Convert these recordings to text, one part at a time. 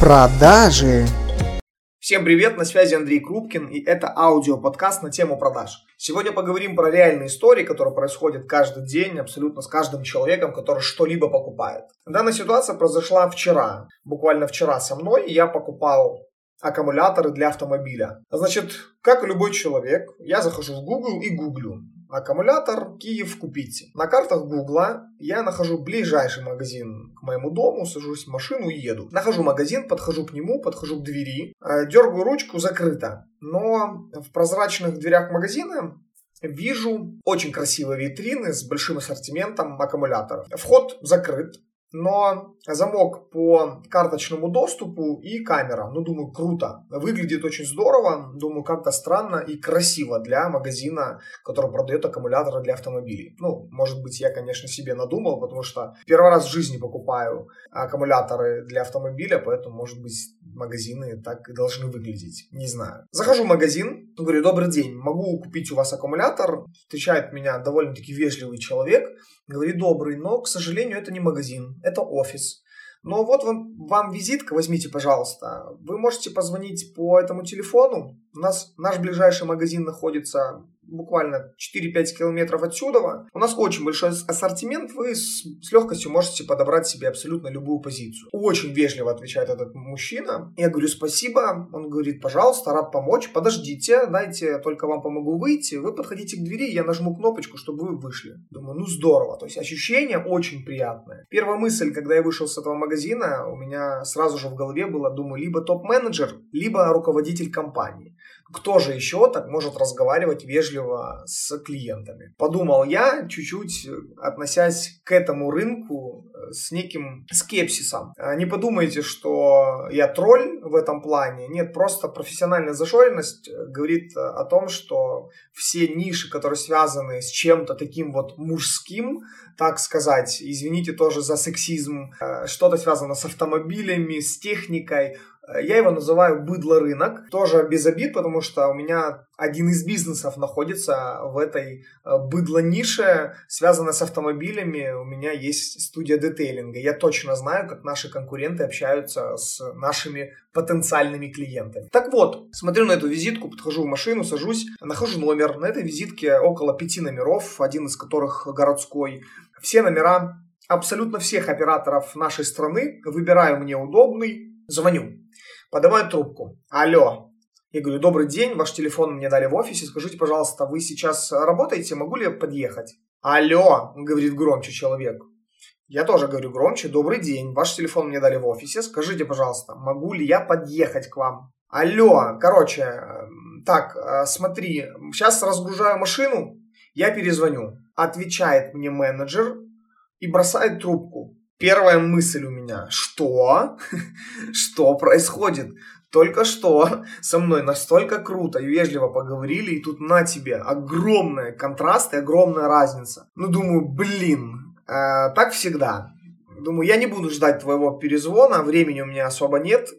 Продажи. Всем привет, на связи Андрей Крупкин, и это аудиоподкаст на тему продаж. Сегодня поговорим про реальные истории, которые происходят каждый день абсолютно с каждым человеком, который что-либо покупает. Данная ситуация произошла вчера, буквально вчера со мной, я покупал аккумуляторы для автомобиля. Значит, как и любой человек, я захожу в Google и гуглю аккумулятор Киев купите. На картах Гугла я нахожу ближайший магазин к моему дому, сажусь в машину и еду. Нахожу магазин, подхожу к нему, подхожу к двери, э, дергаю ручку, закрыто. Но в прозрачных дверях магазина вижу очень красивые витрины с большим ассортиментом аккумуляторов. Вход закрыт, но замок по карточному доступу и камера. Ну, думаю, круто. Выглядит очень здорово. Думаю, как-то странно и красиво для магазина, который продает аккумуляторы для автомобилей. Ну, может быть, я, конечно, себе надумал, потому что первый раз в жизни покупаю аккумуляторы для автомобиля, поэтому, может быть, магазины так и должны выглядеть. Не знаю. Захожу в магазин, говорю, добрый день, могу купить у вас аккумулятор. Встречает меня довольно-таки вежливый человек. Говорит, добрый, но, к сожалению, это не магазин, это офис. Но вот вам, вам визитка, возьмите, пожалуйста. Вы можете позвонить по этому телефону. У нас наш ближайший магазин находится буквально 4-5 километров отсюда. У нас очень большой ассортимент, вы с, с легкостью можете подобрать себе абсолютно любую позицию. Очень вежливо отвечает этот мужчина. Я говорю спасибо, он говорит, пожалуйста, рад помочь, подождите, дайте, только вам помогу выйти. Вы подходите к двери, я нажму кнопочку, чтобы вы вышли. Думаю, ну здорово, то есть ощущение очень приятное. Первая мысль, когда я вышел с этого магазина, у меня сразу же в голове было, думаю, либо топ-менеджер, либо руководитель компании. Кто же еще так может разговаривать вежливо с клиентами? Подумал я, чуть-чуть относясь к этому рынку э, с неким скепсисом. А не подумайте, что я тролль в этом плане. Нет, просто профессиональная зашоренность э, говорит о том, что все ниши, которые связаны с чем-то таким вот мужским, так сказать, извините тоже за сексизм, э, что-то связано с автомобилями, с техникой, я его называю быдло-рынок. Тоже без обид, потому что у меня один из бизнесов находится в этой э, быдло-нише, связанной с автомобилями. У меня есть студия детейлинга. Я точно знаю, как наши конкуренты общаются с нашими потенциальными клиентами. Так вот, смотрю на эту визитку, подхожу в машину, сажусь, нахожу номер. На этой визитке около пяти номеров, один из которых городской. Все номера абсолютно всех операторов нашей страны. Выбираю мне удобный, звоню. Поднимаю трубку. Алло. Я говорю, добрый день, ваш телефон мне дали в офисе. Скажите, пожалуйста, вы сейчас работаете? Могу ли я подъехать? Алло, говорит громче человек. Я тоже говорю громче. Добрый день, ваш телефон мне дали в офисе. Скажите, пожалуйста, могу ли я подъехать к вам? Алло, короче, так, э, смотри, сейчас разгружаю машину, я перезвоню. Отвечает мне менеджер и бросает трубку. Первая мысль у меня, что? что происходит? Только что со мной настолько круто и вежливо поговорили, и тут на тебе огромный контраст и огромная разница. Ну, думаю, блин, э, так всегда. Думаю, я не буду ждать твоего перезвона, времени у меня особо нет.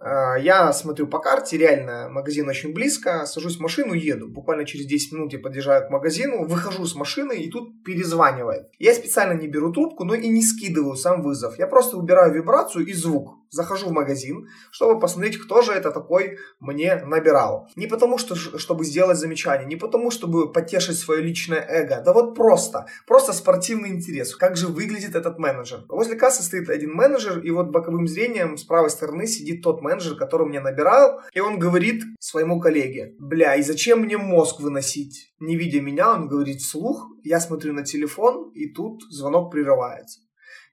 А, я смотрю по карте, реально магазин очень близко, сажусь в машину, еду. Буквально через 10 минут я подъезжаю к магазину, выхожу с машины и тут перезванивает. Я специально не беру трубку, но и не скидываю сам вызов. Я просто выбираю вибрацию и звук захожу в магазин, чтобы посмотреть, кто же это такой мне набирал. Не потому, что, чтобы сделать замечание, не потому, чтобы потешить свое личное эго, да вот просто, просто спортивный интерес, как же выглядит этот менеджер. Возле кассы стоит один менеджер, и вот боковым зрением с правой стороны сидит тот менеджер, который мне набирал, и он говорит своему коллеге, бля, и зачем мне мозг выносить? Не видя меня, он говорит вслух, я смотрю на телефон, и тут звонок прерывается.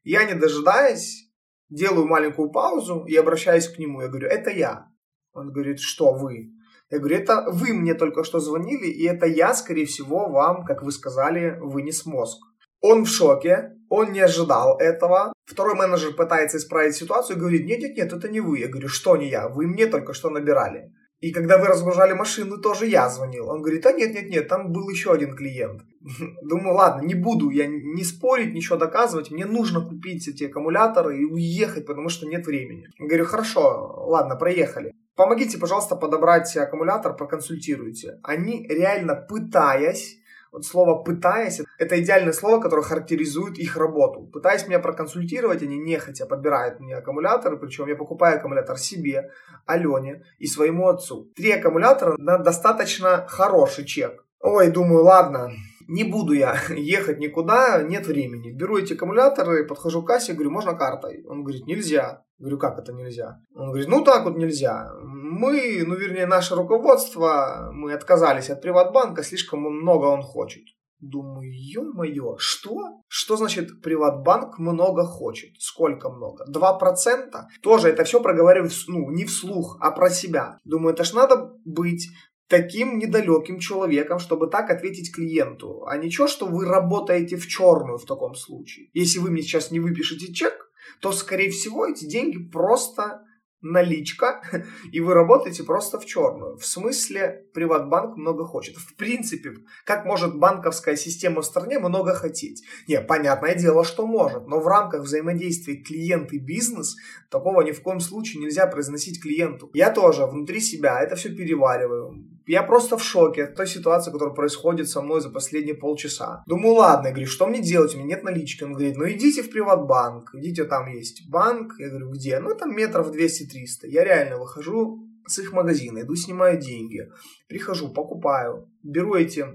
Я, не дожидаясь, делаю маленькую паузу и обращаюсь к нему. Я говорю, это я. Он говорит, что вы? Я говорю, это вы мне только что звонили, и это я, скорее всего, вам, как вы сказали, вынес мозг. Он в шоке, он не ожидал этого. Второй менеджер пытается исправить ситуацию и говорит, нет-нет-нет, это не вы. Я говорю, что не я, вы мне только что набирали. И когда вы разгружали машину, тоже я звонил. Он говорит, а нет, нет, нет, там был еще один клиент. Думаю, ладно, не буду я не спорить, ничего доказывать. Мне нужно купить эти аккумуляторы и уехать, потому что нет времени. Я говорю, хорошо, ладно, проехали. Помогите, пожалуйста, подобрать аккумулятор, проконсультируйте. Они реально пытаясь Вот слово «пытаясь» — это идеальное слово, которое характеризует их работу. Пытаясь меня проконсультировать, они нехотя подбирают мне аккумуляторы, причем я покупаю аккумулятор себе, Алене и своему отцу. Три аккумулятора на достаточно хороший чек. Ой, думаю, ладно, не буду я ехать никуда, нет времени. Беру эти аккумуляторы, подхожу к кассе, говорю, можно картой? Он говорит, нельзя. Говорю, как это нельзя? Он говорит, ну так вот нельзя. Мы, ну вернее наше руководство, мы отказались от Приватбанка, слишком много он хочет. Думаю, ё-моё, что? Что значит Приватбанк много хочет? Сколько много? 2%? Тоже это все проговариваю, ну, не вслух, а про себя. Думаю, это ж надо быть таким недалеким человеком, чтобы так ответить клиенту. А ничего, что вы работаете в черную в таком случае. Если вы мне сейчас не выпишете чек, то, скорее всего, эти деньги просто наличка, и вы работаете просто в черную. В смысле, Приватбанк много хочет. В принципе, как может банковская система в стране много хотеть? Не, понятное дело, что может, но в рамках взаимодействия клиент и бизнес такого ни в коем случае нельзя произносить клиенту. Я тоже внутри себя это все перевариваю я просто в шоке от той ситуации, которая происходит со мной за последние полчаса. Думаю, ладно, я говорю, что мне делать? У меня нет налички. Он говорит, ну идите в приватбанк, идите, там есть банк. Я говорю, где? Ну там метров 200-300. Я реально выхожу с их магазина, иду снимаю деньги, прихожу, покупаю, беру эти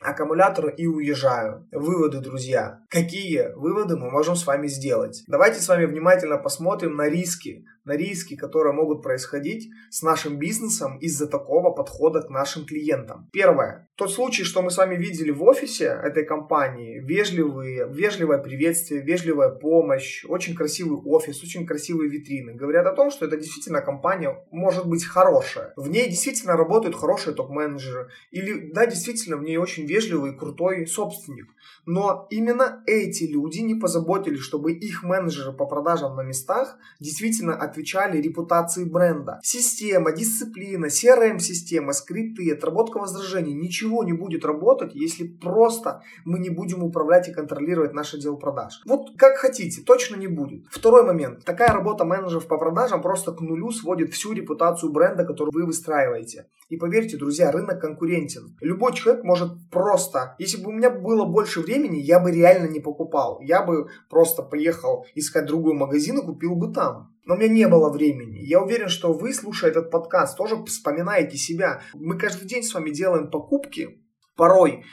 аккумуляторы и уезжаю. Выводы, друзья. Какие выводы мы можем с вами сделать? Давайте с вами внимательно посмотрим на риски, на риски, которые могут происходить с нашим бизнесом из-за такого подхода к нашим клиентам. Первое. Тот случай, что мы с вами видели в офисе этой компании, вежливые, вежливое приветствие, вежливая помощь, очень красивый офис, очень красивые витрины, говорят о том, что это действительно компания может быть хорошая. В ней действительно работают хорошие топ-менеджеры. Или, да, действительно, в ней очень вежливый и крутой собственник. Но именно эти люди не позаботились, чтобы их менеджеры по продажам на местах действительно отвечали репутации бренда. Система, дисциплина, CRM-система, скрипты, отработка возражений, ничего не будет работать, если просто мы не будем управлять и контролировать наш отдел продаж. Вот как хотите, точно не будет. Второй момент. Такая работа менеджеров по продажам просто к нулю сводит всю репутацию бренда, которую вы выстраиваете. И поверьте, друзья, рынок конкурентен. Любой человек может просто, если бы у меня было больше времени, я бы реально не покупал. Я бы просто поехал искать другой магазин и купил бы там. Но у меня не было времени. Я уверен, что вы, слушая этот подкаст, тоже вспоминаете себя. Мы каждый день с вами делаем покупки, порой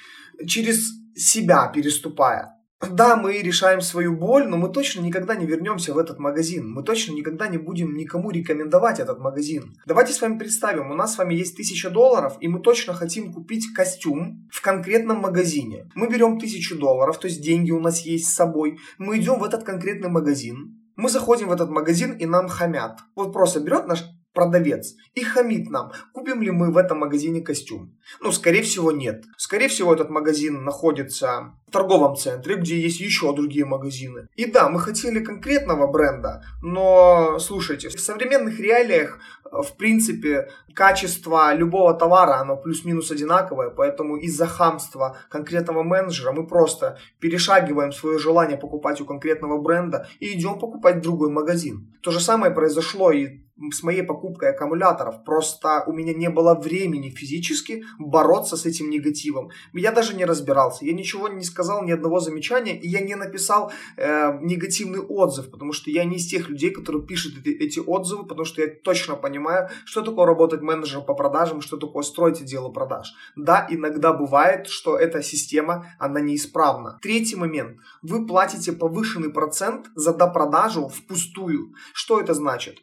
через себя переступая. Да, мы решаем свою боль, но мы точно никогда не вернемся в этот магазин. Мы точно никогда не будем никому рекомендовать этот магазин. Давайте с вами представим, у нас с вами есть 1000 долларов, и мы точно хотим купить костюм в конкретном магазине. Мы берем 1000 долларов, то есть деньги у нас есть с собой. Мы идем в этот конкретный магазин, мы заходим в этот магазин и нам хамят. Вот просто берет наш продавец и хамит нам, купим ли мы в этом магазине костюм. Ну, скорее всего, нет. Скорее всего, этот магазин находится в торговом центре, где есть еще другие магазины. И да, мы хотели конкретного бренда, но, слушайте, в современных реалиях, э, в принципе, качество любого товара, оно плюс-минус одинаковое, поэтому из-за хамства конкретного менеджера мы просто перешагиваем свое желание покупать у конкретного бренда и идем покупать другой магазин. То же самое произошло и с моей покупкой аккумуляторов. Просто у меня не было времени физически бороться с этим негативом. Я даже не разбирался, я ничего не сказал, ни одного замечания, и я не написал э, негативный отзыв, потому что я не из тех людей, которые пишут эти, эти отзывы, потому что я точно понимаю, что такое работать менеджером по продажам, что такое строить дело продаж. Да, иногда бывает, что эта система, она неисправна. Третий момент. Вы платите повышенный процент за допродажу впустую. Что это значит?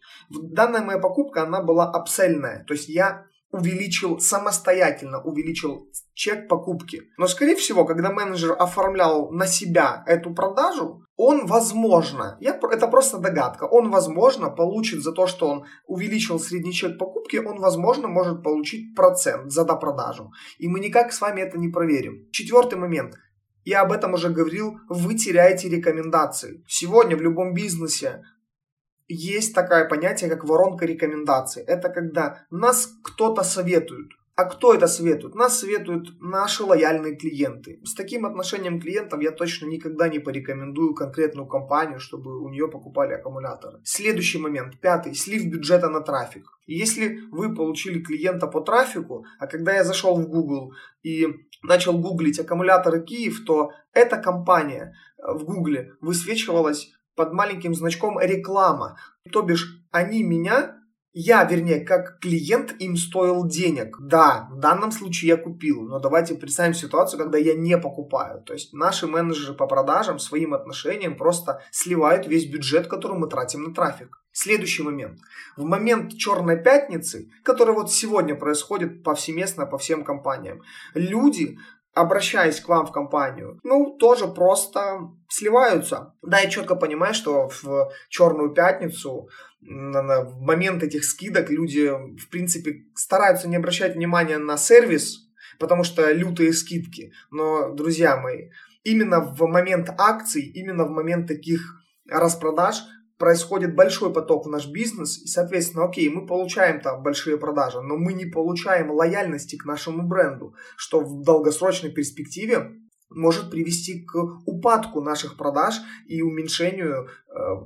Данная моя покупка, она была апсельная, то есть я увеличил, самостоятельно увеличил чек покупки. Но, скорее всего, когда менеджер оформлял на себя эту продажу, он, возможно, я, это просто догадка, он, возможно, получит за то, что он увеличил средний чек покупки, он, возможно, может получить процент за допродажу. И мы никак с вами это не проверим. Четвертый момент. Я об этом уже говорил, вы теряете рекомендации. Сегодня в любом бизнесе есть такое понятие, как воронка рекомендаций. Это когда нас кто-то советует. А кто это советует? Нас советуют наши лояльные клиенты. С таким отношением клиентам я точно никогда не порекомендую конкретную компанию, чтобы у нее покупали аккумуляторы. Следующий момент, пятый, слив бюджета на трафик. Если вы получили клиента по трафику, а когда я зашел в Google и начал гуглить аккумуляторы Киев, то эта компания в Гугле высвечивалась под маленьким значком реклама. То бишь, они меня я, вернее, как клиент им стоил денег. Да, в данном случае я купил, но давайте представим ситуацию, когда я не покупаю. То есть наши менеджеры по продажам своим отношением просто сливают весь бюджет, который мы тратим на трафик. Следующий момент. В момент черной пятницы, который вот сегодня происходит повсеместно по всем компаниям, люди обращаясь к вам в компанию, ну, тоже просто сливаются. Да, я четко понимаю, что в черную пятницу в момент этих скидок люди, в принципе, стараются не обращать внимания на сервис, потому что лютые скидки. Но, друзья мои, именно в момент акций, именно в момент таких распродаж происходит большой поток в наш бизнес, и, соответственно, окей, мы получаем там большие продажи, но мы не получаем лояльности к нашему бренду, что в долгосрочной перспективе может привести к упадку наших продаж и уменьшению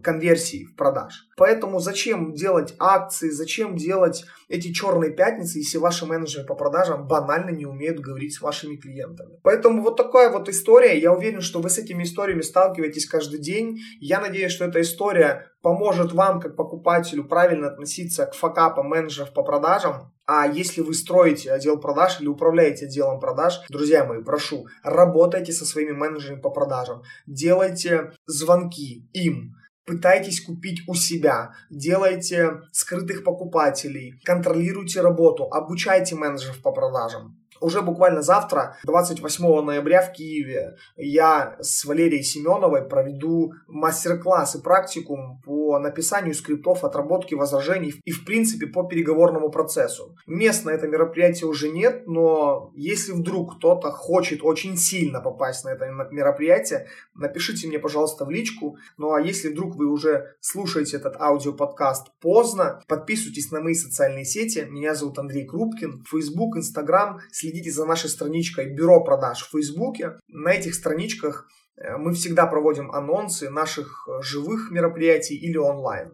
конверсии в продаж. Поэтому зачем делать акции, зачем делать эти черные пятницы, если ваши менеджеры по продажам банально не умеют говорить с вашими клиентами. Поэтому вот такая вот история. Я уверен, что вы с этими историями сталкиваетесь каждый день. Я надеюсь, что эта история поможет вам, как покупателю, правильно относиться к факапам менеджеров по продажам. А если вы строите отдел продаж или управляете отделом продаж, друзья мои, прошу, работайте со своими менеджерами по продажам, делайте звонки им, пытайтесь купить у себя, делайте скрытых покупателей, контролируйте работу, обучайте менеджеров по продажам. Уже буквально завтра, 28 ноября в Киеве, я с Валерией Семеновой проведу мастер-класс и практикум по написанию скриптов, отработке возражений и, в принципе, по переговорному процессу. Мест на это мероприятие уже нет, но если вдруг кто-то хочет очень сильно попасть на это мероприятие, напишите мне, пожалуйста, в личку. Ну а если вдруг вы уже слушаете этот аудиоподкаст поздно, подписывайтесь на мои социальные сети. Меня зовут Андрей Крупкин. Facebook, Instagram. Следите следите за нашей страничкой Бюро продаж в Фейсбуке. На этих страничках э, мы всегда проводим анонсы наших э, живых мероприятий или онлайн.